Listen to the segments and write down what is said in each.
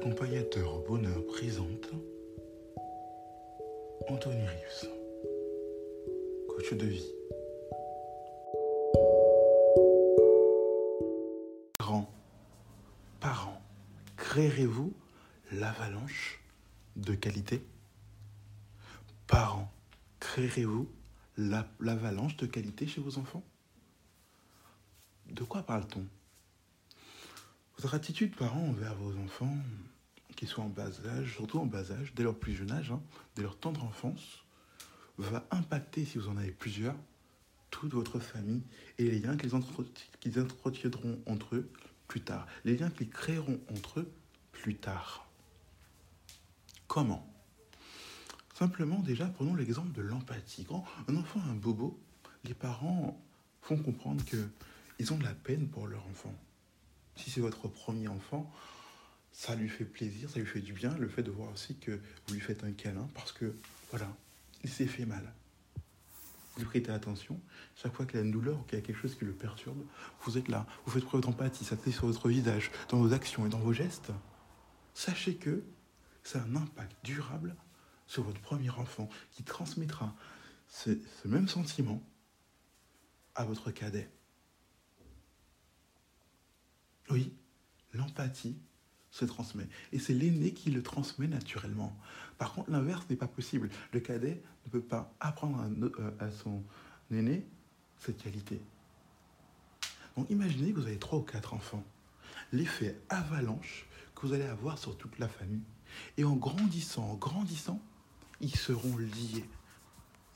Accompagnateur au bonheur présente Anthony Rives, coach de vie. Parents, parents, créerez-vous l'avalanche de qualité? Parents, créerez-vous la- l'avalanche de qualité chez vos enfants? De quoi parle-t-on? Votre attitude parent envers vos enfants, qu'ils soient en bas âge, surtout en bas âge, dès leur plus jeune âge, hein, dès leur tendre enfance, va impacter, si vous en avez plusieurs, toute votre famille et les liens qu'ils entre- qu'ils entretiendront entre eux plus tard, les liens qu'ils créeront entre eux plus tard. Comment? Simplement, déjà, prenons l'exemple de l'empathie. Quand un enfant a un bobo, les parents font comprendre qu'ils ont de la peine pour leur enfant. Si c'est votre premier enfant, ça lui fait plaisir, ça lui fait du bien, le fait de voir aussi que vous lui faites un câlin, parce que, voilà, il s'est fait mal. Vous lui prêtez attention, chaque fois qu'il a une douleur ou qu'il y a quelque chose qui le perturbe, vous êtes là, vous faites preuve d'empathie, ça fait sur votre visage, dans vos actions et dans vos gestes. Sachez que c'est un impact durable sur votre premier enfant qui transmettra ce, ce même sentiment à votre cadet. Oui, l'empathie se transmet. Et c'est l'aîné qui le transmet naturellement. Par contre, l'inverse n'est pas possible. Le cadet ne peut pas apprendre euh, à son aîné cette qualité. Donc imaginez que vous avez trois ou quatre enfants. L'effet avalanche que vous allez avoir sur toute la famille. Et en grandissant, en grandissant, ils seront liés.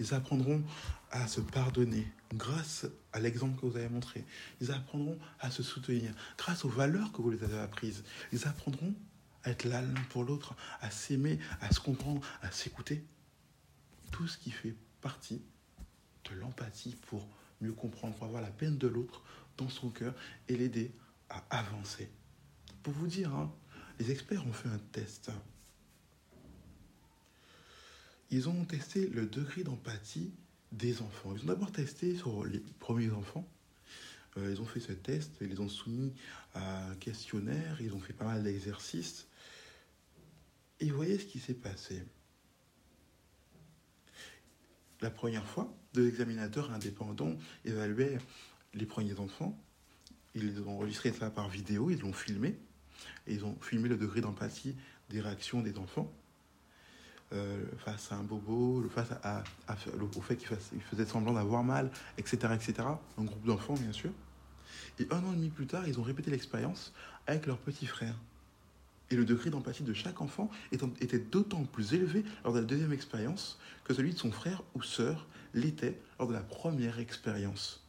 Ils apprendront à se pardonner grâce à l'exemple que vous avez montré. Ils apprendront à se soutenir grâce aux valeurs que vous les avez apprises. Ils apprendront à être là l'un pour l'autre, à s'aimer, à se comprendre, à s'écouter. Tout ce qui fait partie de l'empathie pour mieux comprendre, pour avoir la peine de l'autre dans son cœur et l'aider à avancer. Pour vous dire, hein, les experts ont fait un test. Ils ont testé le degré d'empathie des enfants. Ils ont d'abord testé sur les premiers enfants. Euh, ils ont fait ce test, ils les ont soumis à un questionnaire, ils ont fait pas mal d'exercices. Et vous voyez ce qui s'est passé. La première fois, deux examinateurs indépendants évaluaient les premiers enfants. Ils ont enregistré ça par vidéo, ils l'ont filmé. Et ils ont filmé le degré d'empathie des réactions des enfants euh, face à un bobo, face au fait qu'il faisait semblant d'avoir mal, etc., etc. Un groupe d'enfants, bien sûr. Et un an et demi plus tard, ils ont répété l'expérience avec leur petit frère. Et le degré d'empathie de chaque enfant était d'autant plus élevé lors de la deuxième expérience que celui de son frère ou sœur l'était lors de la première expérience.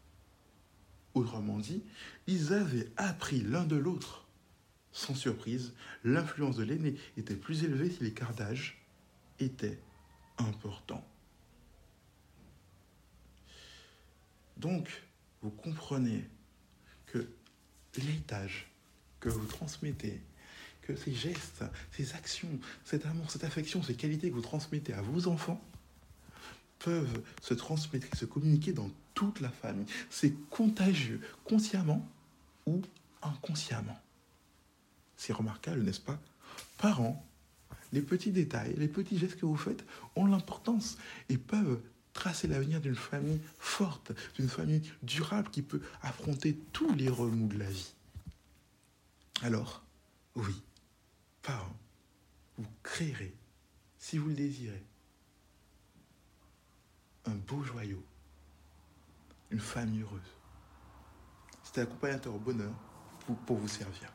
Autrement dit, ils avaient appris l'un de l'autre. Sans surprise, l'influence de l'aîné était plus élevée si l'écart d'âge était important. Donc, vous comprenez que l'héritage que vous transmettez, que ces gestes, ces actions, cet amour, cette affection, ces qualités que vous transmettez à vos enfants peuvent se transmettre et se communiquer dans toute la famille. C'est contagieux, consciemment ou inconsciemment. C'est remarquable, n'est-ce pas? Parents, les petits détails, les petits gestes que vous faites ont l'importance et peuvent tracer l'avenir d'une famille forte, d'une famille durable qui peut affronter tous les remous de la vie. Alors, oui, parents, vous créerez, si vous le désirez, un beau joyau, une famille heureuse. C'était accompagnateur au bonheur pour, pour vous servir.